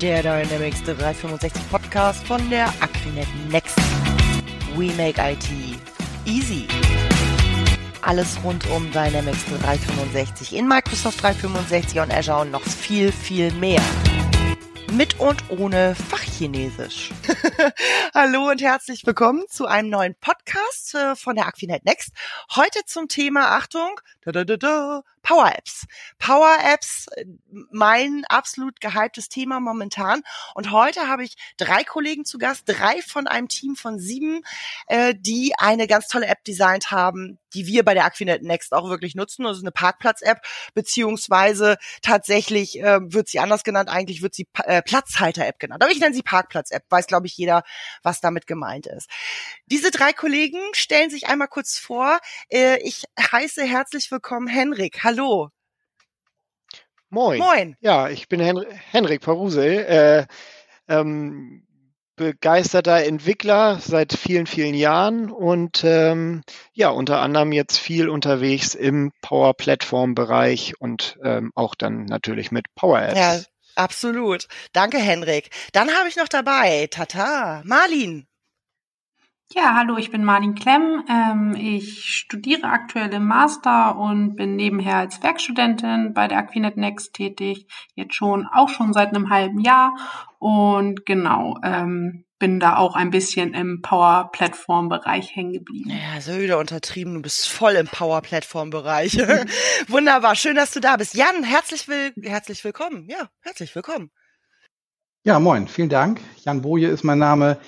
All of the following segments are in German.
der Dynamics 365 Podcast von der Aquinet Next. We make IT easy. Alles rund um Dynamics 365 in Microsoft 365 und Azure und noch viel, viel mehr mit und ohne Fachchinesisch. Hallo und herzlich willkommen zu einem neuen Podcast äh, von der Aquinet Next. Heute zum Thema, Achtung, da, da, da, da, Power Apps. Power Apps, äh, mein absolut gehyptes Thema momentan. Und heute habe ich drei Kollegen zu Gast, drei von einem Team von sieben, äh, die eine ganz tolle App designt haben, die wir bei der Aquinet Next auch wirklich nutzen. Das ist eine Parkplatz-App, beziehungsweise tatsächlich äh, wird sie anders genannt. Eigentlich wird sie äh, Platzhalter-App genannt. Aber ich nenne sie Parkplatz-App. Weiß, glaube ich, jeder, was damit gemeint ist. Diese drei Kollegen stellen sich einmal kurz vor. Äh, ich heiße herzlich willkommen Henrik. Hallo. Moin. Moin. Ja, ich bin Hen Henrik Parusel, äh, ähm, begeisterter Entwickler seit vielen, vielen Jahren und ähm, ja, unter anderem jetzt viel unterwegs im Power Platform Bereich und ähm, auch dann natürlich mit Power Apps. Ja, absolut. Danke, Henrik. Dann habe ich noch dabei, Tata, Marlin. Ja, hallo, ich bin Marlin Klemm. Ähm, ich studiere aktuell im Master und bin nebenher als Werkstudentin bei der Aquinet Next tätig. Jetzt schon, auch schon seit einem halben Jahr. Und genau, ähm, bin da auch ein bisschen im Power-Plattform-Bereich hängen geblieben. Ja, so wieder untertrieben. Du bist voll im Power-Plattform-Bereich. Wunderbar. Schön, dass du da bist. Jan, herzlich, will herzlich willkommen. Ja, herzlich willkommen. Ja, moin. Vielen Dank. Jan Boje ist mein Name.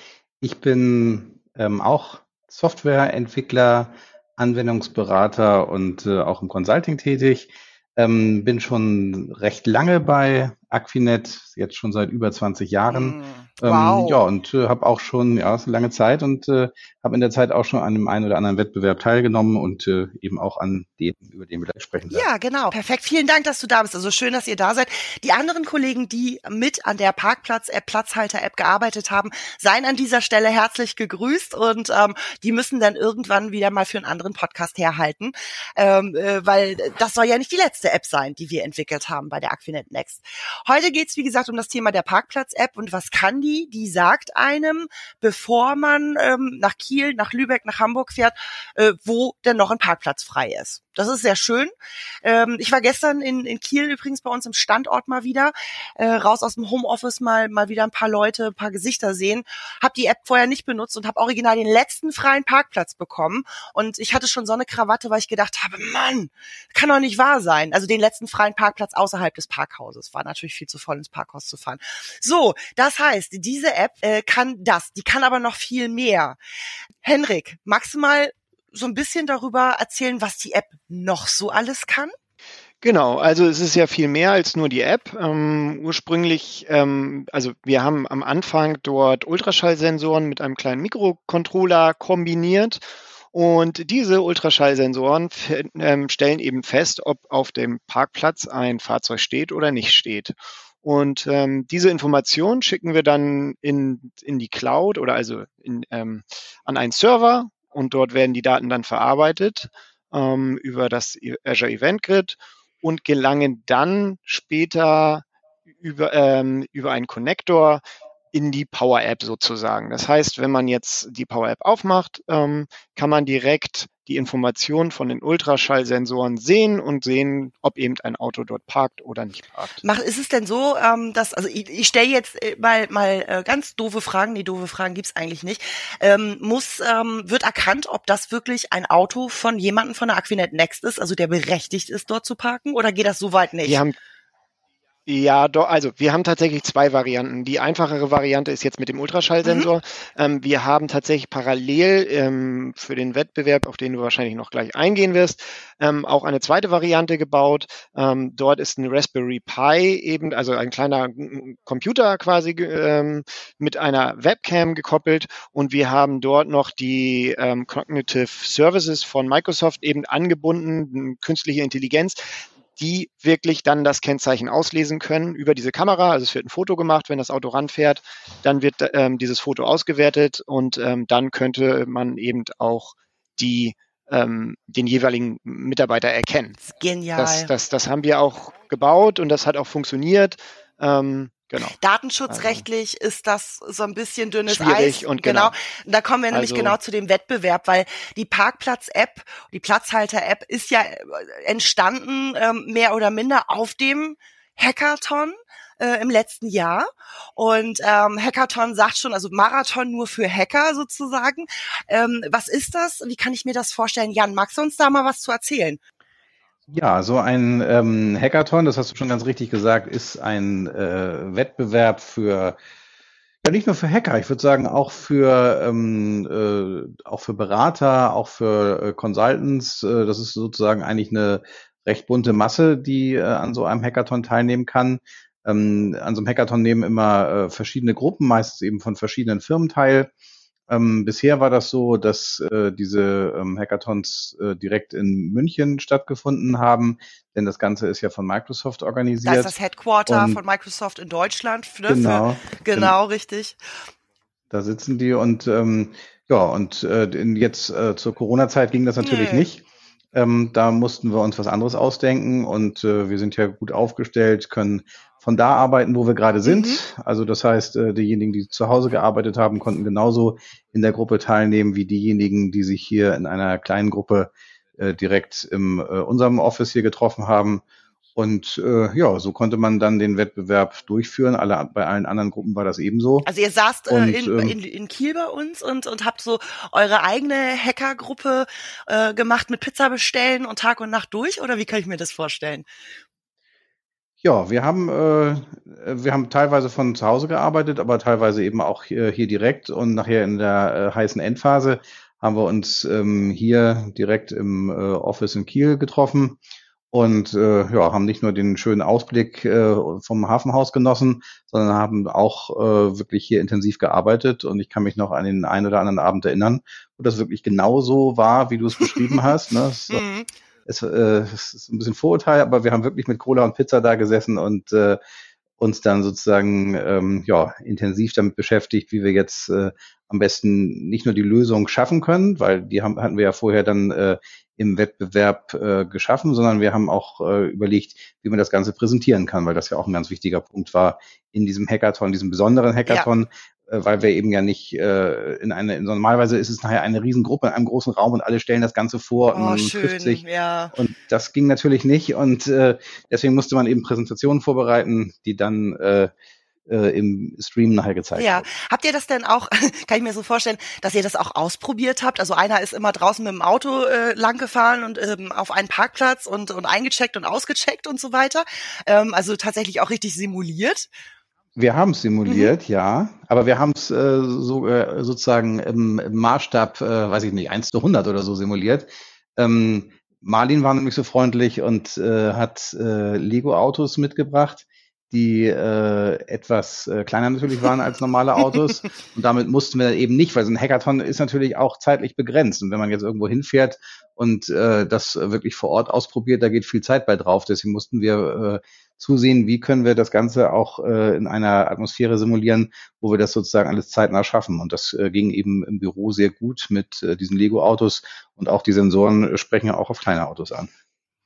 Ich bin ähm, auch Softwareentwickler, Anwendungsberater und äh, auch im Consulting tätig. Ähm, bin schon recht lange bei Aquinet, jetzt schon seit über 20 Jahren. Mm, wow. Ähm, ja, und äh, habe auch schon, ja, ist eine lange Zeit und äh, habe in der Zeit auch schon an dem einen oder anderen Wettbewerb teilgenommen und äh, eben auch an den, über den wir gleich sprechen. Werden. Ja, genau. Perfekt. Vielen Dank, dass du da bist. Also schön, dass ihr da seid. Die anderen Kollegen, die mit an der Parkplatz-App, Platzhalter-App gearbeitet haben, seien an dieser Stelle herzlich gegrüßt und ähm, die müssen dann irgendwann wieder mal für einen anderen Podcast herhalten, ähm, äh, weil das soll ja nicht die letzte App sein, die wir entwickelt haben bei der Aquinet Next. Heute geht's wie gesagt, um das Thema der Parkplatz-App und was kann die? Die sagt einem, bevor man ähm, nach Kiel, nach Lübeck, nach Hamburg fährt, äh, wo denn noch ein Parkplatz frei ist. Das ist sehr schön. Ähm, ich war gestern in, in Kiel übrigens bei uns im Standort mal wieder, äh, raus aus dem Homeoffice mal mal wieder ein paar Leute, ein paar Gesichter sehen. Hab die App vorher nicht benutzt und habe original den letzten freien Parkplatz bekommen. Und ich hatte schon so eine Krawatte, weil ich gedacht habe, Mann, kann doch nicht wahr sein. Also den letzten freien Parkplatz außerhalb des Parkhauses. War natürlich viel zu voll ins Parkhaus zu fahren. So, das heißt, diese App äh, kann das, die kann aber noch viel mehr. Henrik, magst du mal so ein bisschen darüber erzählen, was die App noch so alles kann? Genau, also es ist ja viel mehr als nur die App. Ähm, ursprünglich, ähm, also wir haben am Anfang dort Ultraschallsensoren mit einem kleinen Mikrocontroller kombiniert und diese Ultraschallsensoren ähm, stellen eben fest, ob auf dem Parkplatz ein Fahrzeug steht oder nicht steht. Und ähm, diese Information schicken wir dann in, in die Cloud oder also in, ähm, an einen Server und dort werden die Daten dann verarbeitet ähm, über das Azure Event Grid und gelangen dann später über, ähm, über einen Connector in die Power App sozusagen. Das heißt, wenn man jetzt die Power App aufmacht, ähm, kann man direkt die Informationen von den Ultraschallsensoren sehen und sehen, ob eben ein Auto dort parkt oder nicht parkt. Mach, ist es denn so, ähm, dass, also ich, ich stelle jetzt äh, mal, mal äh, ganz doofe Fragen, nee, doofe Fragen gibt's eigentlich nicht. Ähm, muss, ähm, wird erkannt, ob das wirklich ein Auto von jemandem von der Aquinet Next ist, also der berechtigt ist, dort zu parken, oder geht das so weit nicht? Wir haben ja, doch, also wir haben tatsächlich zwei Varianten. Die einfachere Variante ist jetzt mit dem Ultraschallsensor. Mhm. Ähm, wir haben tatsächlich parallel ähm, für den Wettbewerb, auf den du wahrscheinlich noch gleich eingehen wirst, ähm, auch eine zweite Variante gebaut. Ähm, dort ist ein Raspberry Pi eben, also ein kleiner Computer quasi ähm, mit einer Webcam gekoppelt und wir haben dort noch die ähm, Cognitive Services von Microsoft eben angebunden, künstliche Intelligenz, die wirklich dann das Kennzeichen auslesen können über diese Kamera. Also es wird ein Foto gemacht, wenn das Auto ranfährt, dann wird ähm, dieses Foto ausgewertet und ähm, dann könnte man eben auch die ähm, den jeweiligen Mitarbeiter erkennen. Genial. Das, das, das haben wir auch gebaut und das hat auch funktioniert. Ähm, Genau. Datenschutzrechtlich also. ist das so ein bisschen dünnes Schwierig Eis. Und genau. genau. Da kommen wir nämlich also, genau zu dem Wettbewerb, weil die Parkplatz-App, die Platzhalter-App ist ja äh, entstanden, ähm, mehr oder minder auf dem Hackathon äh, im letzten Jahr. Und ähm, Hackathon sagt schon, also Marathon nur für Hacker sozusagen. Ähm, was ist das? Wie kann ich mir das vorstellen? Jan, magst du uns da mal was zu erzählen? Ja, so ein ähm, Hackathon, das hast du schon ganz richtig gesagt, ist ein äh, Wettbewerb für ja nicht nur für Hacker, ich würde sagen auch für ähm, äh, auch für Berater, auch für äh, Consultants. Äh, das ist sozusagen eigentlich eine recht bunte Masse, die äh, an so einem Hackathon teilnehmen kann. Ähm, an so einem Hackathon nehmen immer äh, verschiedene Gruppen, meistens eben von verschiedenen Firmen teil. Ähm, bisher war das so, dass äh, diese ähm, Hackathons äh, direkt in München stattgefunden haben, denn das Ganze ist ja von Microsoft organisiert. Das ist das Headquarter und von Microsoft in Deutschland. Ne? Genau, Für, genau, richtig. Da sitzen die und ähm, ja, und äh, jetzt äh, zur Corona-Zeit ging das natürlich nee. nicht. Ähm, da mussten wir uns was anderes ausdenken und äh, wir sind ja gut aufgestellt, können von da arbeiten, wo wir gerade sind. Mhm. Also das heißt, äh, diejenigen, die zu Hause gearbeitet haben, konnten genauso in der Gruppe teilnehmen wie diejenigen, die sich hier in einer kleinen Gruppe äh, direkt in äh, unserem Office hier getroffen haben. Und äh, ja, so konnte man dann den Wettbewerb durchführen. Alle, bei allen anderen Gruppen war das ebenso. Also ihr saßt äh, und, in, ähm, in, in Kiel bei uns und, und habt so eure eigene Hackergruppe äh, gemacht mit Pizza bestellen und Tag und Nacht durch? Oder wie kann ich mir das vorstellen? Ja, wir haben, äh, wir haben teilweise von zu Hause gearbeitet, aber teilweise eben auch hier, hier direkt und nachher in der äh, heißen Endphase haben wir uns ähm, hier direkt im äh, Office in Kiel getroffen und äh, ja, haben nicht nur den schönen Ausblick äh, vom Hafenhaus genossen, sondern haben auch äh, wirklich hier intensiv gearbeitet und ich kann mich noch an den einen oder anderen Abend erinnern, wo das wirklich genauso war, wie du es beschrieben hast. Ne? Mhm es, äh, es ist ein bisschen Vorurteil, aber wir haben wirklich mit Cola und Pizza da gesessen und äh, uns dann sozusagen ähm, ja intensiv damit beschäftigt, wie wir jetzt äh, am besten nicht nur die Lösung schaffen können, weil die haben, hatten wir ja vorher dann äh, im Wettbewerb äh, geschaffen, sondern wir haben auch äh, überlegt, wie man das Ganze präsentieren kann, weil das ja auch ein ganz wichtiger Punkt war in diesem Hackathon, diesem besonderen Hackathon, ja. Äh, weil wir eben ja nicht äh, in eine, in so, normalerweise ist es nachher eine Riesengruppe in einem großen Raum und alle stellen das Ganze vor oh, und schön, trifft sich. Ja. Und das ging natürlich nicht und äh, deswegen musste man eben Präsentationen vorbereiten, die dann äh, äh, im Stream nachher gezeigt ja. Wird. Habt ihr das denn auch, kann ich mir so vorstellen, dass ihr das auch ausprobiert habt? Also einer ist immer draußen mit dem Auto äh, lang gefahren und ähm, auf einen Parkplatz und, und eingecheckt und ausgecheckt und so weiter. Ähm, also tatsächlich auch richtig simuliert. Wir haben es simuliert, mhm. ja, aber wir haben es äh, so, äh, sozusagen im, im Maßstab, äh, weiß ich nicht, 1 zu 100 oder so simuliert. Ähm, Marlin war nämlich so freundlich und äh, hat äh, Lego-Autos mitgebracht, die äh, etwas äh, kleiner natürlich waren als normale Autos. und damit mussten wir eben nicht, weil so ein Hackathon ist natürlich auch zeitlich begrenzt. Und wenn man jetzt irgendwo hinfährt und äh, das wirklich vor Ort ausprobiert, da geht viel Zeit bei drauf. Deswegen mussten wir äh, zusehen, wie können wir das Ganze auch äh, in einer Atmosphäre simulieren, wo wir das sozusagen alles zeitnah schaffen. Und das äh, ging eben im Büro sehr gut mit äh, diesen Lego-Autos und auch die Sensoren sprechen ja auch auf kleine Autos an.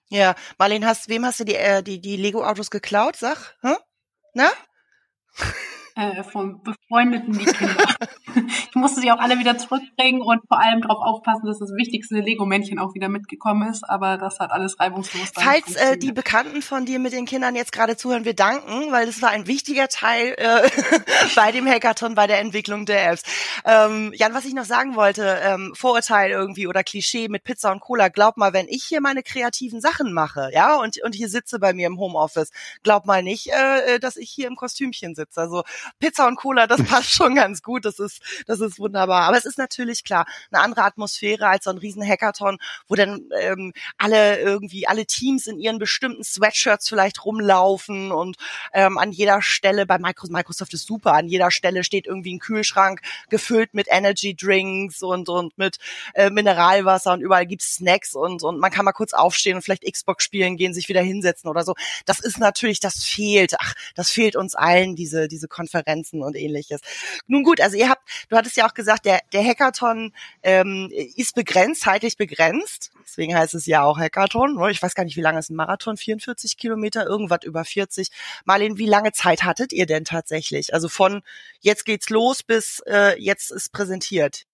Ja, Marlene, hast, wem hast du die, äh, die, die Lego-Autos geklaut? Sag, hm? Na? äh, von befreundeten die Kinder. ich musste sie auch alle wieder zurückbringen und vor allem darauf aufpassen, dass das wichtigste Lego-Männchen auch wieder mitgekommen ist. Aber das hat alles reibungslos. Falls äh, die Bekannten von dir mit den Kindern jetzt gerade zuhören, wir danken, weil das war ein wichtiger Teil äh, bei dem Hackathon, bei der Entwicklung der Apps. Ähm, Jan, was ich noch sagen wollte, ähm, Vorurteil irgendwie oder Klischee mit Pizza und Cola. Glaub mal, wenn ich hier meine kreativen Sachen mache, ja, und, und hier sitze bei mir im Homeoffice, glaub mal nicht, äh, dass ich hier im Kostümchen sitze. Also Pizza und Cola, das passt schon ganz gut. Das ist, das ist wunderbar. Aber es ist natürlich klar, eine andere Atmosphäre als so ein riesen Hackathon, wo dann ähm, alle irgendwie, alle Teams in ihren bestimmten Sweatshirts vielleicht rumlaufen und ähm, an jeder Stelle, bei Microsoft, Microsoft ist super, an jeder Stelle steht irgendwie ein Kühlschrank gefüllt mit Energy Drinks und, und mit äh, Mineralwasser und überall gibt's Snacks und, und man kann mal kurz aufstehen und vielleicht Xbox spielen gehen, sich wieder hinsetzen oder so. Das ist natürlich, das fehlt. Ach, das fehlt uns allen, diese, diese Videokonferenzen und ähnliches. Nun gut, also ihr habt, du hattest ja auch gesagt, der, der Hackathon ähm, ist begrenzt, zeitlich begrenzt. Deswegen heißt es ja auch Hackathon. Ne? Ich weiß gar nicht, wie lange ist ein Marathon? 44 Kilometer, irgendwas über 40. Marlene, wie lange Zeit hattet ihr denn tatsächlich? Also von jetzt geht's los bis äh, jetzt ist präsentiert.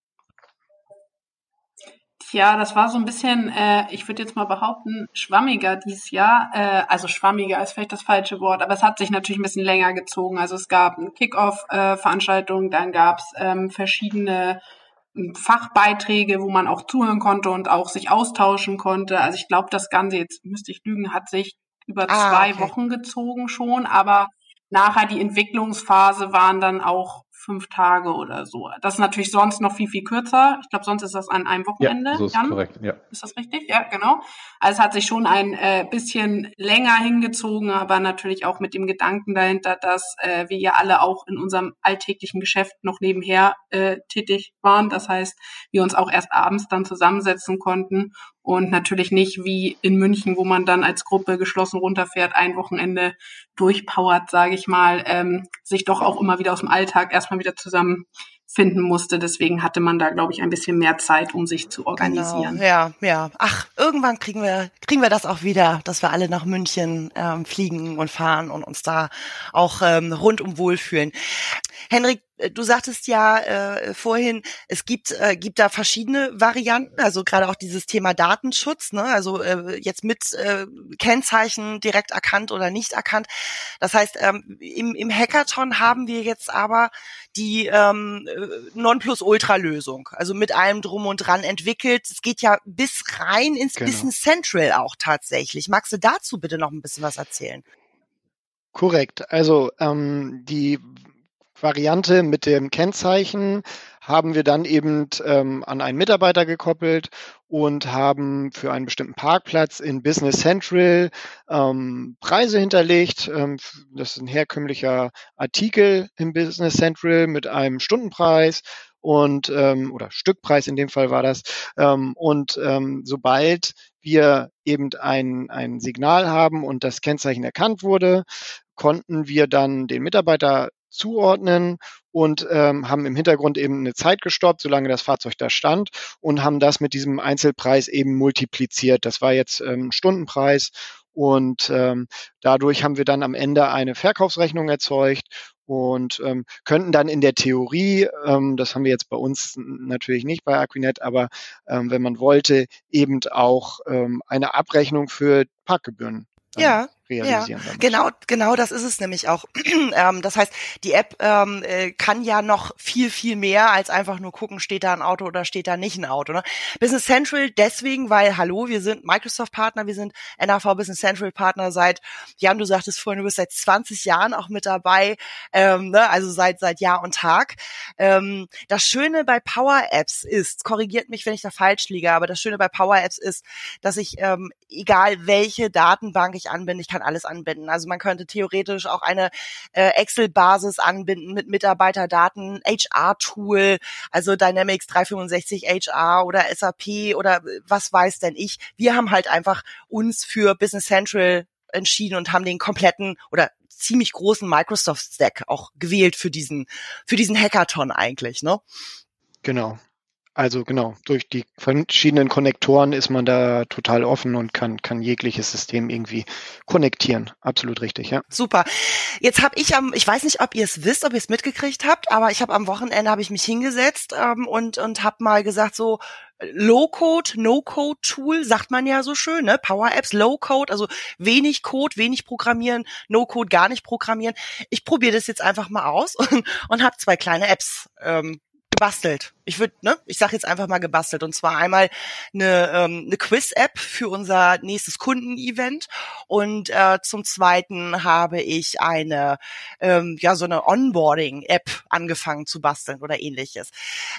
Ja, das war so ein bisschen, äh, ich würde jetzt mal behaupten, schwammiger dieses Jahr. Äh, also schwammiger ist vielleicht das falsche Wort, aber es hat sich natürlich ein bisschen länger gezogen. Also es gab eine Kick-Off-Veranstaltung, äh, dann gab es ähm, verschiedene hm, Fachbeiträge, wo man auch zuhören konnte und auch sich austauschen konnte. Also ich glaube, das Ganze, jetzt müsste ich lügen, hat sich über ah, zwei okay. Wochen gezogen schon, aber nachher die Entwicklungsphase waren dann auch fünf Tage oder so. Das ist natürlich sonst noch viel, viel kürzer. Ich glaube, sonst ist das an einem Wochenende. Ja, so ist Jan? korrekt, ja. Ist das richtig? Ja, genau. Also es hat sich schon ein äh, bisschen länger hingezogen, aber natürlich auch mit dem Gedanken dahinter, dass äh, wir ja alle auch in unserem alltäglichen Geschäft noch nebenher äh, tätig waren. Das heißt, wir uns auch erst abends dann zusammensetzen konnten und natürlich nicht wie in München, wo man dann als Gruppe geschlossen runterfährt, ein Wochenende durchpowert, sage ich mal, ähm, sich doch auch immer wieder aus dem Alltag erstmal wieder zusammenfinden musste. Deswegen hatte man da, glaube ich, ein bisschen mehr Zeit, um sich zu organisieren. Genau. Ja, ja. Ach, irgendwann kriegen wir kriegen wir das auch wieder, dass wir alle nach München ähm, fliegen und fahren und uns da auch ähm, rundum wohlfühlen. Henrik, äh, du sagtest ja äh, vorhin, es gibt äh, gibt da verschiedene Varianten, also gerade auch dieses Thema Datenschutz, ne? also äh, jetzt mit äh, Kennzeichen direkt erkannt oder nicht erkannt. Das heißt, ähm, im, im Hackathon haben wir jetzt aber die ähm, äh, Nonplusultra-Lösung, also mit allem drum und dran entwickelt. Es geht ja bis rein ins genau. Business Central auch tatsächlich. Magst du dazu bitte noch ein bisschen was erzählen? Korrekt. Also ähm, die Variante mit dem Kennzeichen haben wir dann eben ähm, an einen Mitarbeiter gekoppelt und haben für einen bestimmten Parkplatz in Business Central ähm, Preise hinterlegt. Ähm, das ist ein herkömmlicher Artikel im Business Central mit einem Stundenpreis und ähm, oder Stückpreis in dem Fall war das. Ähm, und ähm, sobald wir eben ein, ein Signal haben und das Kennzeichen erkannt wurde, konnten wir dann den Mitarbeiter zuordnen und ähm, haben im Hintergrund eben eine Zeit gestoppt, solange das Fahrzeug da stand und haben das mit diesem Einzelpreis eben multipliziert. Das war jetzt ähm, Stundenpreis und ähm, dadurch haben wir dann am Ende eine Verkaufsrechnung erzeugt und ähm, könnten dann in der Theorie, ähm, das haben wir jetzt bei uns natürlich nicht bei Aquinet, aber ähm, wenn man wollte, eben auch ähm, eine Abrechnung für Parkgebühren ja, realisieren. Ja, genau, genau das ist es nämlich auch. ähm, das heißt, die App ähm, äh, kann ja noch viel, viel mehr als einfach nur gucken, steht da ein Auto oder steht da nicht ein Auto. Ne? Business Central deswegen, weil, hallo, wir sind Microsoft-Partner, wir sind NAV Business Central-Partner seit, Jan, du sagtest vorhin, du bist seit 20 Jahren auch mit dabei, ähm, ne? also seit, seit Jahr und Tag. Ähm, das Schöne bei Power Apps ist, korrigiert mich, wenn ich da falsch liege, aber das Schöne bei Power Apps ist, dass ich, ähm, egal welche Datenbank ich anbinde, ich kann alles anbinden. Also man könnte theoretisch auch eine äh, Excel-Basis anbinden mit Mitarbeiterdaten, HR-Tool, also Dynamics 365 HR oder SAP oder was weiß denn ich. Wir haben halt einfach uns für Business Central entschieden und haben den kompletten oder ziemlich großen Microsoft Stack auch gewählt für diesen für diesen Hackathon eigentlich, ne? Genau. Also genau, durch die verschiedenen Konnektoren ist man da total offen und kann, kann jegliches System irgendwie konnektieren. Absolut richtig, ja. Super. Jetzt habe ich am, ich weiß nicht, ob ihr es wisst, ob ihr es mitgekriegt habt, aber ich habe am Wochenende habe ich mich hingesetzt ähm, und und habe mal gesagt so Low-Code, No-Code-Tool, sagt man ja so schön, ne? Power-Apps, Low-Code, also wenig Code, wenig programmieren, No-Code, gar nicht programmieren. Ich probiere das jetzt einfach mal aus und, und habe zwei kleine Apps ähm, gebastelt. Ich würde, ne, ich sage jetzt einfach mal gebastelt. Und zwar einmal eine, ähm, eine Quiz-App für unser nächstes Kundenevent. Und äh, zum Zweiten habe ich eine, ähm, ja, so eine Onboarding-App angefangen zu basteln oder ähnliches.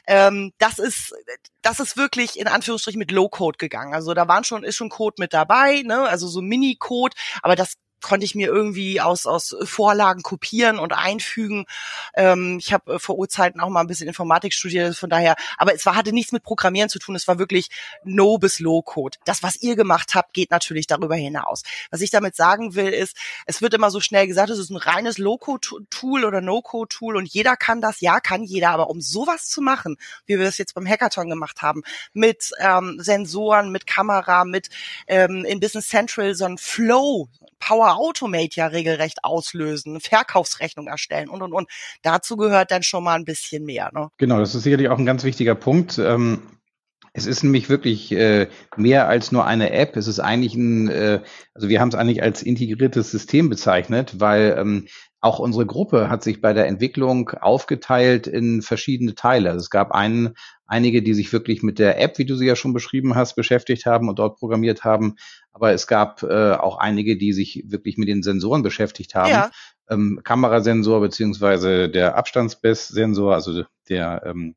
Ähm, das ist, das ist wirklich in Anführungsstrichen mit Low-Code gegangen. Also da waren schon, ist schon Code mit dabei, ne, also so Mini-Code, aber das konnte ich mir irgendwie aus, aus Vorlagen kopieren und einfügen. Ähm, ich habe äh, vor Urzeiten auch mal ein bisschen Informatik studiert, von daher, aber es war, hatte nichts mit Programmieren zu tun, es war wirklich No bis Low-Code. Das, was ihr gemacht habt, geht natürlich darüber hinaus. Was ich damit sagen will, ist, es wird immer so schnell gesagt, es ist ein reines Low-Code-Tool oder No-Code-Tool und jeder kann das, ja, kann jeder, aber um sowas zu machen, wie wir das jetzt beim Hackathon gemacht haben, mit ähm, Sensoren, mit Kamera, mit ähm, in Business Central so ein Flow, Power Automate ja regelrecht auslösen, Verkaufsrechnung erstellen und und und. Dazu gehört dann schon mal ein bisschen mehr. Ne? Genau, das ist sicherlich auch ein ganz wichtiger Punkt. Ähm es ist nämlich wirklich äh, mehr als nur eine App. Es ist eigentlich ein, äh, also wir haben es eigentlich als integriertes System bezeichnet, weil ähm, auch unsere Gruppe hat sich bei der Entwicklung aufgeteilt in verschiedene Teile. Also es gab einen, einige, die sich wirklich mit der App, wie du sie ja schon beschrieben hast, beschäftigt haben und dort programmiert haben. Aber es gab äh, auch einige, die sich wirklich mit den Sensoren beschäftigt haben. Ja. Ähm, Kamerasensor beziehungsweise der Abstandsbesssensor, also der ähm,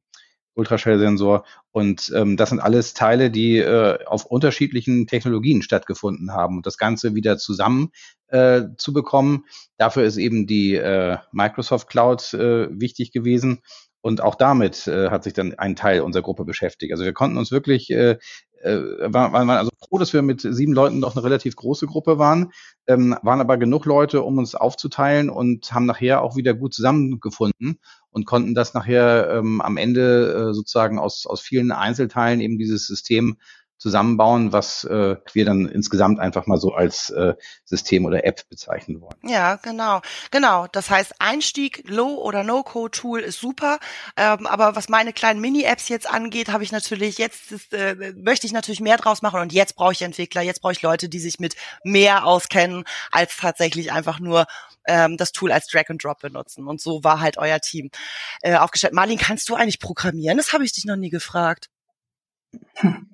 Ultraschallsensor. Und ähm, das sind alles Teile, die äh, auf unterschiedlichen Technologien stattgefunden haben. Und das Ganze wieder zusammen äh, zu bekommen, dafür ist eben die äh, Microsoft Cloud äh, wichtig gewesen. Und auch damit äh, hat sich dann ein Teil unserer Gruppe beschäftigt. Also wir konnten uns wirklich, äh, äh, waren, waren also froh, dass wir mit sieben Leuten noch eine relativ große Gruppe waren, ähm, waren aber genug Leute, um uns aufzuteilen und haben nachher auch wieder gut zusammengefunden und konnten das nachher ähm, am Ende äh, sozusagen aus, aus vielen Einzelteilen eben dieses System zusammenbauen, was äh, wir dann insgesamt einfach mal so als äh, System oder App bezeichnen wollen. Ja, genau, genau. Das heißt, Einstieg, Low- oder No-Code-Tool ist super, ähm, aber was meine kleinen Mini-Apps jetzt angeht, habe ich natürlich jetzt ist, äh, möchte ich natürlich mehr draus machen und jetzt brauche ich Entwickler, jetzt brauche ich Leute, die sich mit mehr auskennen als tatsächlich einfach nur ähm, das Tool als Drag and Drop benutzen. Und so war halt euer Team äh, aufgestellt. Marlin, kannst du eigentlich programmieren? Das habe ich dich noch nie gefragt. Hm.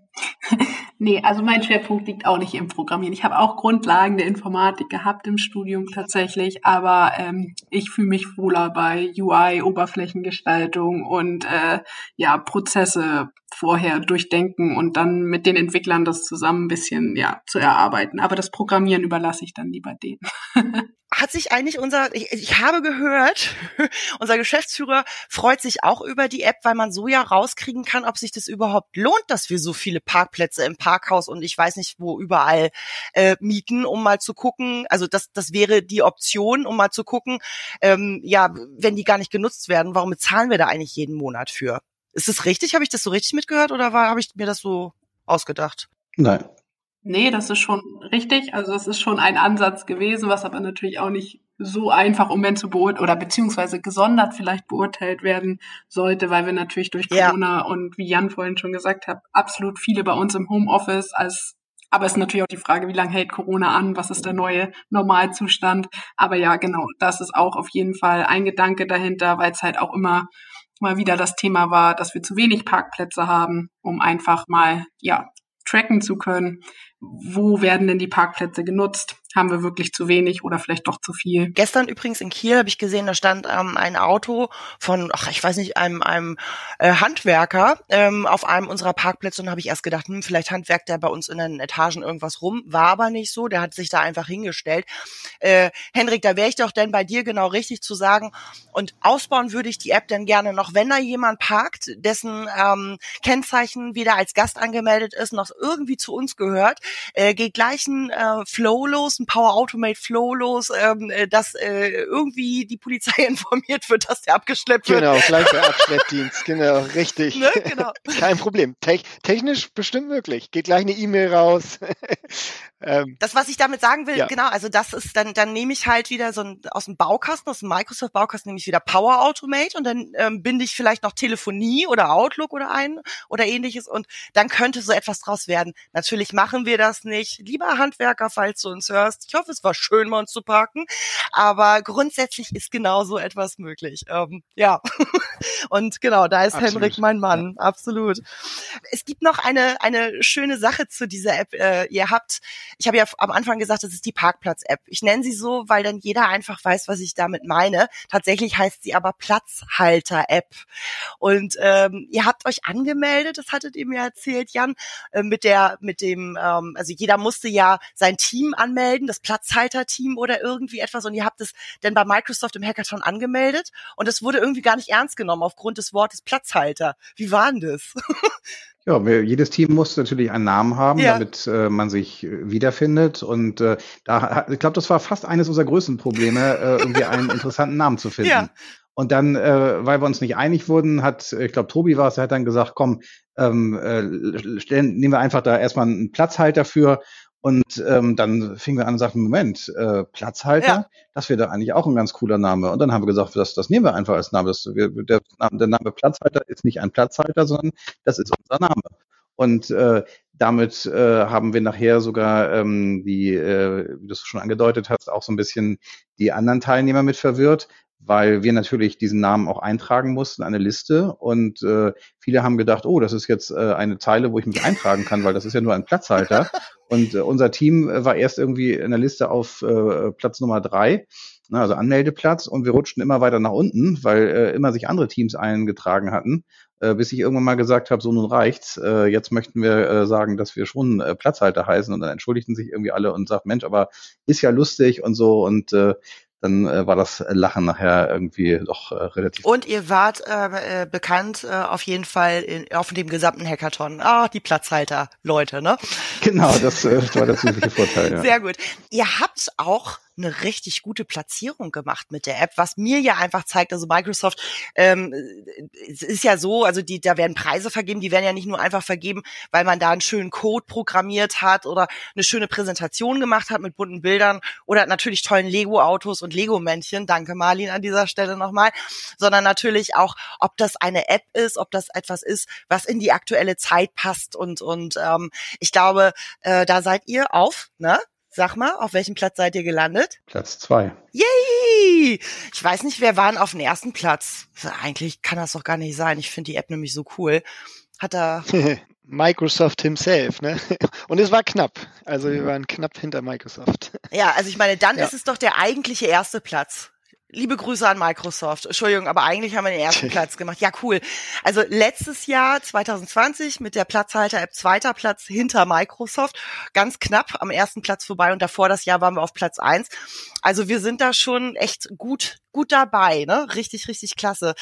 nee, also mein Schwerpunkt liegt auch nicht im Programmieren. Ich habe auch Grundlagen der Informatik gehabt im Studium tatsächlich, aber ähm, ich fühle mich wohler bei UI, Oberflächengestaltung und äh, ja Prozesse vorher durchdenken und dann mit den Entwicklern das zusammen ein bisschen ja zu erarbeiten. Aber das Programmieren überlasse ich dann lieber denen. hat sich eigentlich unser, ich, ich habe gehört, unser Geschäftsführer freut sich auch über die App, weil man so ja rauskriegen kann, ob sich das überhaupt lohnt, dass wir so viele Parkplätze im Parkhaus und ich weiß nicht wo überall äh, mieten, um mal zu gucken. Also das, das wäre die Option, um mal zu gucken, ähm, ja, wenn die gar nicht genutzt werden, warum bezahlen wir da eigentlich jeden Monat für? Ist das richtig? Habe ich das so richtig mitgehört oder habe ich mir das so ausgedacht? Nein, Nee, das ist schon richtig. Also das ist schon ein Ansatz gewesen, was aber natürlich auch nicht so einfach um Moment zu beurteilen oder beziehungsweise gesondert vielleicht beurteilt werden sollte, weil wir natürlich durch Corona ja. und wie Jan vorhin schon gesagt hat, absolut viele bei uns im Homeoffice als aber es ist natürlich auch die Frage, wie lange hält Corona an? Was ist der neue Normalzustand? Aber ja, genau, das ist auch auf jeden Fall ein Gedanke dahinter, weil es halt auch immer mal wieder das Thema war, dass wir zu wenig Parkplätze haben, um einfach mal, ja, tracken zu können, wo werden denn die Parkplätze genutzt? Haben wir wirklich zu wenig oder vielleicht doch zu viel? Gestern übrigens in Kiel habe ich gesehen, da stand ähm, ein Auto von, ach, ich weiß nicht, einem, einem äh, Handwerker ähm, auf einem unserer Parkplätze und habe ich erst gedacht, hm, vielleicht handwerkt der bei uns in den Etagen irgendwas rum. War aber nicht so, der hat sich da einfach hingestellt. Äh, Henrik, da wäre ich doch denn bei dir genau richtig zu sagen. Und ausbauen würde ich die App denn gerne noch, wenn da jemand parkt, dessen ähm, Kennzeichen weder als Gast angemeldet ist, noch irgendwie zu uns gehört, äh, geht gleich ein äh, Flow los, ein Power Automate Flow los, ähm, äh, dass äh, irgendwie die Polizei informiert wird, dass der abgeschleppt wird. Genau, gleich der Abschleppdienst, genau, richtig. Ne? Genau. Kein Problem. Te technisch bestimmt möglich. Geht gleich eine E-Mail raus. Ähm, das, was ich damit sagen will, ja. genau, also das ist, dann, dann nehme ich halt wieder so ein, aus dem Baukasten, aus dem Microsoft-Baukasten nehme ich wieder Power Automate und dann ähm, binde ich vielleicht noch Telefonie oder Outlook oder ein oder ähnliches und dann könnte so etwas draus werden. Natürlich machen wir das nicht. Lieber Handwerker, falls du uns hörst, ich hoffe, es war schön, bei uns zu parken, aber grundsätzlich ist genau so etwas möglich. Ähm, ja, und genau, da ist absolut. Henrik mein Mann, ja. absolut. Es gibt noch eine, eine schöne Sache zu dieser App. Äh, ihr habt ich habe ja am Anfang gesagt, das ist die Parkplatz-App. Ich nenne sie so, weil dann jeder einfach weiß, was ich damit meine. Tatsächlich heißt sie aber Platzhalter-App. Und ähm, ihr habt euch angemeldet, das hattet ihr mir erzählt, Jan, äh, mit der, mit dem, ähm, also jeder musste ja sein Team anmelden anmelden, das Platzhalter-Team oder irgendwie etwas und ihr habt es denn bei Microsoft im Hackathon angemeldet und es wurde irgendwie gar nicht ernst genommen aufgrund des Wortes Platzhalter. Wie war denn das? Ja, jedes Team muss natürlich einen Namen haben, ja. damit äh, man sich äh, wiederfindet. Und äh, da, ich glaube, das war fast eines unserer größten Probleme, äh, irgendwie einen interessanten Namen zu finden. Ja. Und dann, äh, weil wir uns nicht einig wurden, hat, ich glaube, Tobi war es, der hat dann gesagt, komm, ähm, äh, stellen, nehmen wir einfach da erstmal einen Platzhalter für und ähm, dann fingen wir an und sagten, Moment, äh, Platzhalter, ja. das wäre da eigentlich auch ein ganz cooler Name. Und dann haben wir gesagt, das, das nehmen wir einfach als Name. Das, wir, der, der Name Platzhalter ist nicht ein Platzhalter, sondern das ist unser Name. Und äh, damit äh, haben wir nachher sogar ähm, die, äh, wie du es schon angedeutet hast, auch so ein bisschen die anderen Teilnehmer mit verwirrt, weil wir natürlich diesen Namen auch eintragen mussten, eine Liste. Und äh, viele haben gedacht, oh, das ist jetzt äh, eine Zeile, wo ich mich eintragen kann, weil das ist ja nur ein Platzhalter. Und äh, unser Team war erst irgendwie in der Liste auf äh, Platz Nummer drei, ne, also Anmeldeplatz. Und wir rutschten immer weiter nach unten, weil äh, immer sich andere Teams eingetragen hatten. Äh, bis ich irgendwann mal gesagt habe, so nun reicht's. Äh, jetzt möchten wir äh, sagen, dass wir schon äh, Platzhalter heißen und dann entschuldigten sich irgendwie alle und sagten, Mensch, aber ist ja lustig und so und äh, dann äh, war das Lachen nachher irgendwie doch äh, relativ. Und ihr wart äh, äh, bekannt äh, auf jeden Fall in, auf dem gesamten Hackathon. Ah, die Platzhalter, Leute, ne? Genau, das, äh, war der zusätzliche Vorteil. Ja. Sehr gut. Ihr habt auch eine richtig gute Platzierung gemacht mit der App, was mir ja einfach zeigt, also Microsoft ähm, es ist ja so, also die, da werden Preise vergeben, die werden ja nicht nur einfach vergeben, weil man da einen schönen Code programmiert hat oder eine schöne Präsentation gemacht hat mit bunten Bildern oder natürlich tollen Lego-Autos und Lego-Männchen, danke Marlin an dieser Stelle nochmal, sondern natürlich auch, ob das eine App ist, ob das etwas ist, was in die aktuelle Zeit passt und, und ähm, ich glaube, äh, da seid ihr auf, ne? Sag mal, auf welchem Platz seid ihr gelandet? Platz zwei. Yay! Ich weiß nicht, wer waren auf dem ersten Platz. Eigentlich kann das doch gar nicht sein. Ich finde die App nämlich so cool. Hat er. Microsoft himself, ne? Und es war knapp. Also wir waren knapp hinter Microsoft. Ja, also ich meine, dann ja. ist es doch der eigentliche erste Platz. Liebe Grüße an Microsoft. Entschuldigung, aber eigentlich haben wir den ersten Platz gemacht. Ja, cool. Also letztes Jahr 2020 mit der Platzhalter-App zweiter Platz hinter Microsoft. Ganz knapp am ersten Platz vorbei und davor das Jahr waren wir auf Platz eins. Also wir sind da schon echt gut, gut dabei, ne? Richtig, richtig klasse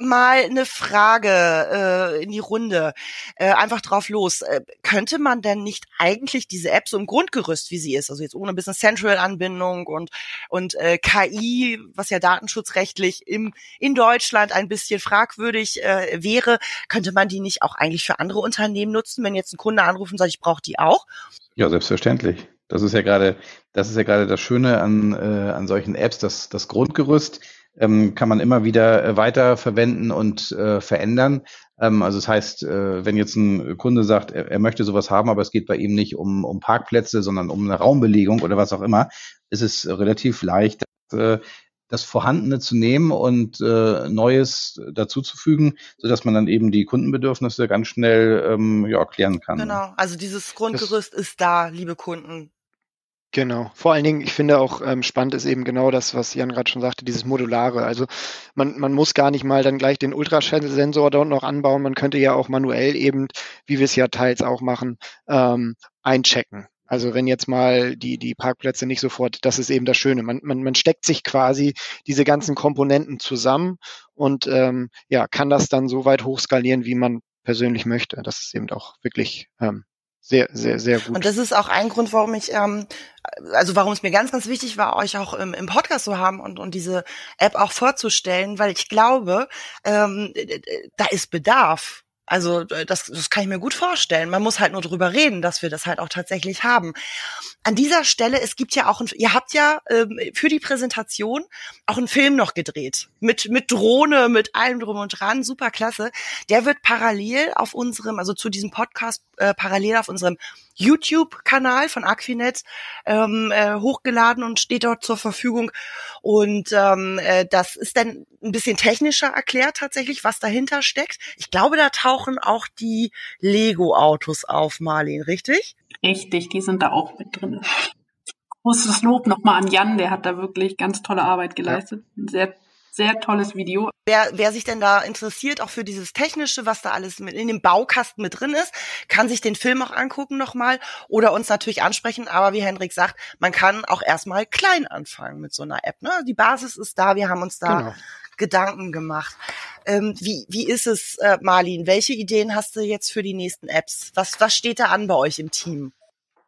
mal eine Frage äh, in die Runde, äh, einfach drauf los. Äh, könnte man denn nicht eigentlich diese App so im Grundgerüst, wie sie ist, also jetzt ohne Business Central Anbindung und und äh, KI, was ja datenschutzrechtlich im in Deutschland ein bisschen fragwürdig äh, wäre, könnte man die nicht auch eigentlich für andere Unternehmen nutzen, wenn jetzt ein Kunde anruft und sagt, ich brauche die auch? Ja, selbstverständlich. Das ist ja gerade, das ja das Schöne an, äh, an solchen Apps, dass das Grundgerüst ähm, kann man immer wieder äh, weiter verwenden und äh, verändern. Ähm, also das heißt, äh, wenn jetzt ein Kunde sagt, er, er, möchte sowas haben, aber es geht bei ihm nicht um, um Parkplätze, sondern um eine Raumbelegung oder was auch immer, ist es relativ leicht, äh, das Vorhandene zu nehmen und äh, Neues dazuzufügen, so dass man dann eben die Kundenbedürfnisse ganz schnell ähm, ja, klären kann. Genau, also dieses Grundgerüst das, ist da, liebe Kunden. Genau. Vor allen Dingen, ich finde auch ähm, spannend ist eben genau das, was Jan gerade schon sagte, dieses Modulare. Also man, man muss gar nicht mal dann gleich den Ultraschallsensor dort noch anbauen. Man könnte ja auch manuell eben, wie wir es ja teils auch machen, ähm, einchecken. Also wenn jetzt mal die, die Parkplätze nicht sofort, das ist eben das Schöne. Man, man, man steckt sich quasi diese ganzen Komponenten zusammen und ähm, ja, kann das dann so weit hochskalieren, wie man persönlich möchte. Das ist eben auch wirklich ähm, sehr, sehr, sehr gut. Und das ist auch ein Grund, warum ich, ähm, also warum es mir ganz, ganz wichtig war, euch auch im, im Podcast zu haben und, und diese App auch vorzustellen, weil ich glaube, ähm, da ist Bedarf. Also äh, das, das kann ich mir gut vorstellen. Man muss halt nur drüber reden, dass wir das halt auch tatsächlich haben. An dieser Stelle, es gibt ja auch, ein, ihr habt ja ähm, für die Präsentation auch einen Film noch gedreht. Mit, mit Drohne, mit allem drum und dran, super klasse. Der wird parallel auf unserem, also zu diesem Podcast, äh, parallel auf unserem YouTube-Kanal von Aquinet ähm, äh, hochgeladen und steht dort zur Verfügung. Und ähm, äh, das ist dann ein bisschen technischer erklärt tatsächlich, was dahinter steckt. Ich glaube, da tauchen auch die Lego-Autos auf, Marlin, richtig? Richtig, die sind da auch mit drin. Großes Lob nochmal an Jan, der hat da wirklich ganz tolle Arbeit geleistet. Ja. Sehr sehr tolles Video. Wer, wer sich denn da interessiert, auch für dieses Technische, was da alles mit in dem Baukasten mit drin ist, kann sich den Film auch angucken nochmal oder uns natürlich ansprechen. Aber wie Henrik sagt, man kann auch erstmal klein anfangen mit so einer App. Ne? Die Basis ist da, wir haben uns da genau. Gedanken gemacht. Ähm, wie, wie ist es, äh, Marlin? Welche Ideen hast du jetzt für die nächsten Apps? Was, was steht da an bei euch im Team?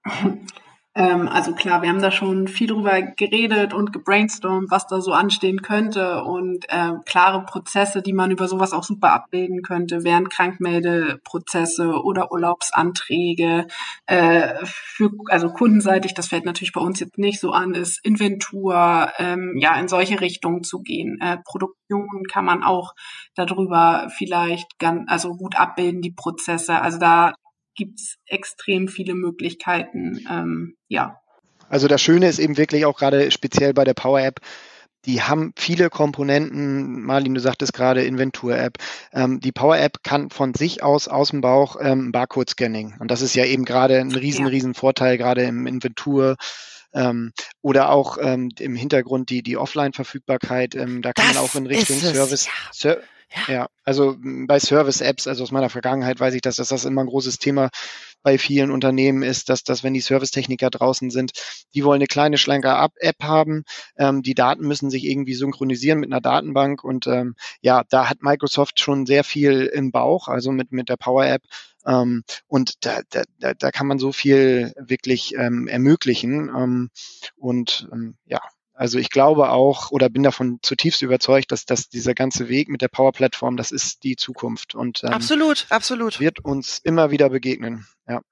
Ähm, also klar, wir haben da schon viel drüber geredet und gebrainstormt, was da so anstehen könnte und äh, klare Prozesse, die man über sowas auch super abbilden könnte, wären Krankmeldeprozesse oder Urlaubsanträge. Äh, für, also kundenseitig, das fällt natürlich bei uns jetzt nicht so an, ist Inventur, ähm, ja, in solche Richtungen zu gehen. Äh, Produktion kann man auch darüber vielleicht ganz, also gut abbilden, die Prozesse. Also da gibt's extrem viele Möglichkeiten. Ähm, ja. Also das Schöne ist eben wirklich auch gerade speziell bei der Power App, die haben viele Komponenten. Marlin, du sagtest gerade Inventur-App. Ähm, die Power-App kann von sich aus aus dem Bauch ähm, Barcode-Scanning. Und das ist ja eben gerade ein riesen, ja. riesen Vorteil, gerade im Inventur. Ähm, oder auch ähm, im Hintergrund die, die Offline-Verfügbarkeit. Ähm, da kann das man auch in Richtung Service, ja. Ser ja. ja, also bei Service-Apps, also aus meiner Vergangenheit weiß ich, dass, dass das immer ein großes Thema bei vielen Unternehmen ist, dass, dass wenn die Servicetechniker draußen sind, die wollen eine kleine, schlanke App haben. Ähm, die Daten müssen sich irgendwie synchronisieren mit einer Datenbank und ähm, ja, da hat Microsoft schon sehr viel im Bauch, also mit, mit der Power App. Ähm, und da, da, da kann man so viel wirklich ähm, ermöglichen. Ähm, und ähm, ja, also ich glaube auch oder bin davon zutiefst überzeugt, dass, dass dieser ganze Weg mit der Power Plattform, das ist die Zukunft. Und ähm, absolut, absolut. wird uns immer wieder begegnen. Ja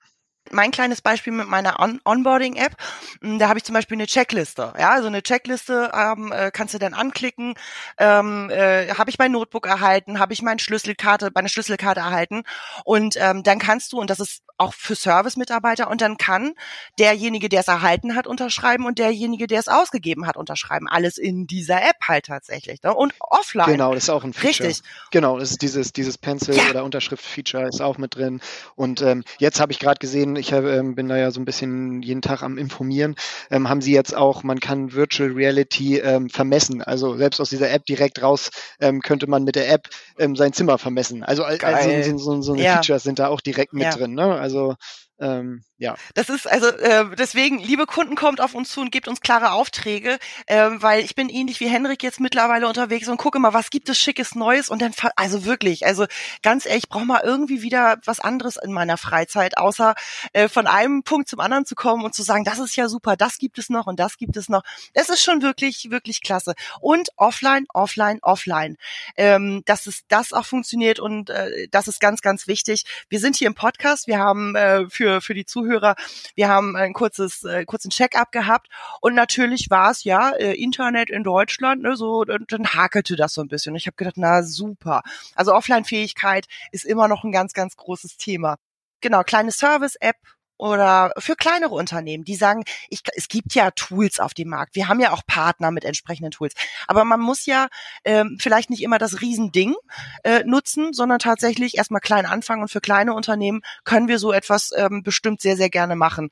mein kleines Beispiel mit meiner On Onboarding-App, hm, da habe ich zum Beispiel eine Checkliste. Ja, also eine Checkliste ähm, äh, kannst du dann anklicken. Ähm, äh, habe ich mein Notebook erhalten? Habe ich meine Schlüsselkarte, meine Schlüsselkarte erhalten? Und ähm, dann kannst du, und das ist auch für Service-Mitarbeiter, und dann kann derjenige, der es erhalten hat, unterschreiben und derjenige, der es ausgegeben hat, unterschreiben. Alles in dieser App halt tatsächlich. Ne? Und offline. Genau, das ist auch ein Feature. Richtig. Genau, das ist dieses, dieses Pencil- ja. oder Unterschrift-Feature ist auch mit drin. Und ähm, jetzt habe ich gerade gesehen, ich hab, ähm, bin da ja so ein bisschen jeden Tag am Informieren, ähm, haben sie jetzt auch, man kann Virtual Reality ähm, vermessen. Also selbst aus dieser App direkt raus ähm, könnte man mit der App ähm, sein Zimmer vermessen. Also, also so, so, so eine ja. Features sind da auch direkt mit ja. drin. Ne? Also ähm, ja. Das ist also äh, deswegen, liebe Kunden, kommt auf uns zu und gebt uns klare Aufträge, äh, weil ich bin ähnlich wie Henrik jetzt mittlerweile unterwegs und gucke mal, was gibt es schickes Neues und dann also wirklich, also ganz ehrlich, ich brauche mal irgendwie wieder was anderes in meiner Freizeit, außer äh, von einem Punkt zum anderen zu kommen und zu sagen, das ist ja super, das gibt es noch und das gibt es noch. Es ist schon wirklich, wirklich klasse. Und offline, offline, offline. Ähm, dass es das auch funktioniert und äh, das ist ganz, ganz wichtig. Wir sind hier im Podcast, wir haben äh, für für, für die Zuhörer. Wir haben ein kurzes, äh, kurzen Check-up gehabt und natürlich war es ja äh, Internet in Deutschland, ne, so dann, dann hakelte das so ein bisschen. Ich habe gedacht, na super. Also Offline-Fähigkeit ist immer noch ein ganz, ganz großes Thema. Genau, kleine Service-App, oder für kleinere Unternehmen, die sagen, ich, es gibt ja Tools auf dem Markt. Wir haben ja auch Partner mit entsprechenden Tools. Aber man muss ja ähm, vielleicht nicht immer das Riesending äh, nutzen, sondern tatsächlich erstmal klein anfangen. Und für kleine Unternehmen können wir so etwas ähm, bestimmt sehr, sehr gerne machen.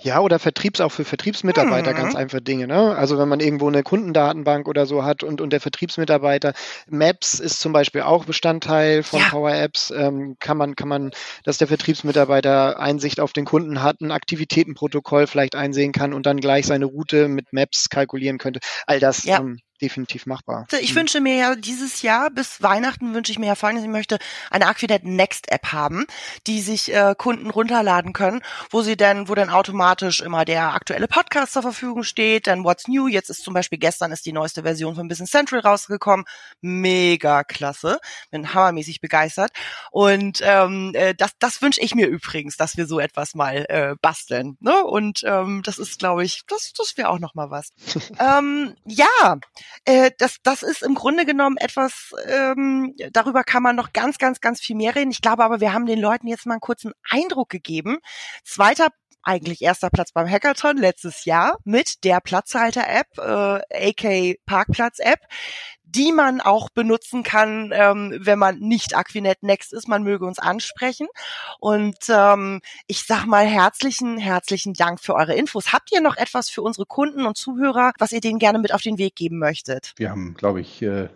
Ja, oder Vertriebs auch für Vertriebsmitarbeiter mhm. ganz einfach Dinge. Ne? Also wenn man irgendwo eine Kundendatenbank oder so hat und, und der Vertriebsmitarbeiter, Maps ist zum Beispiel auch Bestandteil von ja. Power Apps, ähm, kann man, kann man, dass der Vertriebsmitarbeiter Einsicht auf den Kunden gefunden hat, ein Aktivitätenprotokoll vielleicht einsehen kann und dann gleich seine Route mit Maps kalkulieren könnte. All das ja. ähm, definitiv machbar. Ich mhm. wünsche mir ja dieses Jahr bis Weihnachten wünsche ich mir ja folgendes, ich möchte eine Aquinet Next App haben, die sich äh, Kunden runterladen können, wo sie dann, wo dann automatisch immer der aktuelle Podcast zur Verfügung steht, dann What's New, jetzt ist zum Beispiel gestern ist die neueste Version von Business Central rausgekommen, mega klasse, bin hammermäßig begeistert und ähm, äh, das, das wünsche ich mir übrigens, dass wir so etwas mal äh, basteln, ne? Und ähm, das ist, glaube ich, das, das wäre auch noch mal was. ähm, ja, äh, das, das ist im Grunde genommen etwas, ähm, darüber kann man noch ganz, ganz, ganz viel mehr reden. Ich glaube aber, wir haben den Leuten jetzt mal einen kurzen Eindruck gegeben. Zweiter eigentlich erster Platz beim Hackathon letztes Jahr mit der Platzhalter-App, äh, AK Parkplatz-App, die man auch benutzen kann, ähm, wenn man nicht Aquinet Next ist. Man möge uns ansprechen. Und ähm, ich sag mal herzlichen, herzlichen Dank für eure Infos. Habt ihr noch etwas für unsere Kunden und Zuhörer, was ihr denen gerne mit auf den Weg geben möchtet? Wir haben, glaube ich, äh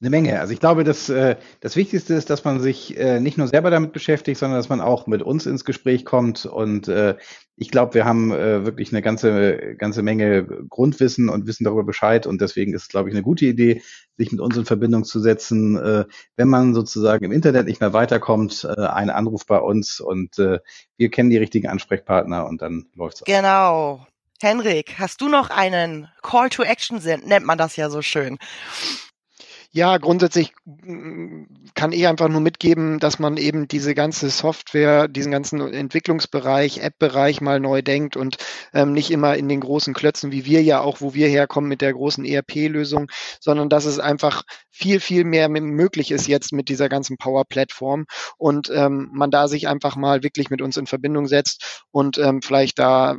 eine Menge. Also ich glaube, dass äh, das Wichtigste ist, dass man sich äh, nicht nur selber damit beschäftigt, sondern dass man auch mit uns ins Gespräch kommt. Und äh, ich glaube, wir haben äh, wirklich eine ganze, ganze Menge Grundwissen und wissen darüber Bescheid. Und deswegen ist es, glaube ich, eine gute Idee, sich mit uns in Verbindung zu setzen. Äh, wenn man sozusagen im Internet nicht mehr weiterkommt, äh, einen Anruf bei uns und äh, wir kennen die richtigen Ansprechpartner und dann läuft's. Genau. Henrik, hast du noch einen Call to Action, nennt man das ja so schön? Ja, grundsätzlich mm, kann ich einfach nur mitgeben, dass man eben diese ganze Software, diesen ganzen Entwicklungsbereich, App-Bereich mal neu denkt und ähm, nicht immer in den großen Klötzen, wie wir ja auch, wo wir herkommen mit der großen ERP-Lösung, sondern dass es einfach viel, viel mehr möglich ist jetzt mit dieser ganzen Power-Plattform und ähm, man da sich einfach mal wirklich mit uns in Verbindung setzt und ähm, vielleicht da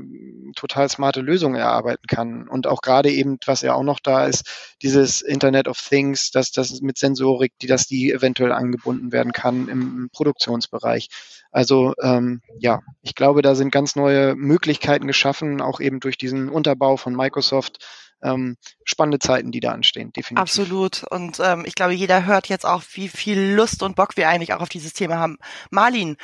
total smarte Lösungen erarbeiten kann. Und auch gerade eben, was ja auch noch da ist, dieses Internet of Things, dass das mit Sensorik, die dass die eventuell angebunden werden kann im Produktionsbereich. Also ähm, ja, ich glaube, da sind ganz neue Möglichkeiten geschaffen, auch eben durch diesen Unterbau von Microsoft. Ähm, spannende Zeiten, die da anstehen, definitiv. Absolut. Und ähm, ich glaube, jeder hört jetzt auch, wie viel Lust und Bock wir eigentlich auch auf dieses Thema haben. Marlin,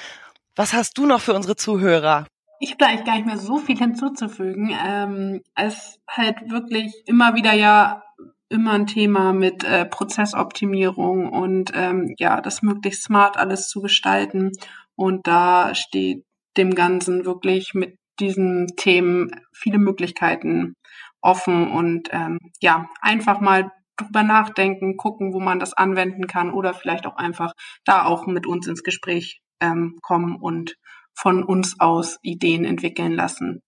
was hast du noch für unsere Zuhörer? Ich habe da eigentlich gar nicht mehr so viel hinzuzufügen. Ähm, es halt wirklich immer wieder ja immer ein Thema mit äh, Prozessoptimierung und ähm, ja, das möglichst smart alles zu gestalten. Und da steht dem Ganzen wirklich mit diesen Themen viele Möglichkeiten offen und ähm, ja, einfach mal drüber nachdenken, gucken, wo man das anwenden kann oder vielleicht auch einfach da auch mit uns ins Gespräch ähm, kommen und von uns aus Ideen entwickeln lassen.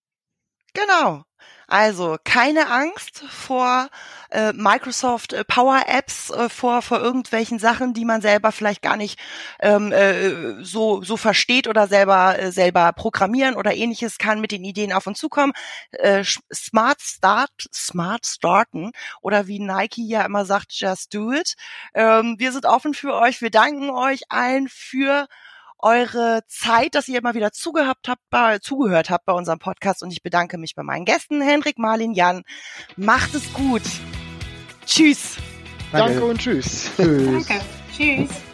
Genau. Also keine Angst vor äh, Microsoft äh, Power Apps, äh, vor vor irgendwelchen Sachen, die man selber vielleicht gar nicht ähm, äh, so so versteht oder selber äh, selber programmieren oder ähnliches kann mit den Ideen auf uns zukommen. Äh, smart Start, Smart Starten oder wie Nike ja immer sagt, just do it. Ähm, wir sind offen für euch. Wir danken euch allen für eure Zeit, dass ihr immer wieder zugehört habt, bei, zugehört habt bei unserem Podcast und ich bedanke mich bei meinen Gästen, Henrik, Marlin, Jan. Macht es gut. Tschüss. Danke, Danke und tschüss. Tschüss. Danke. Tschüss.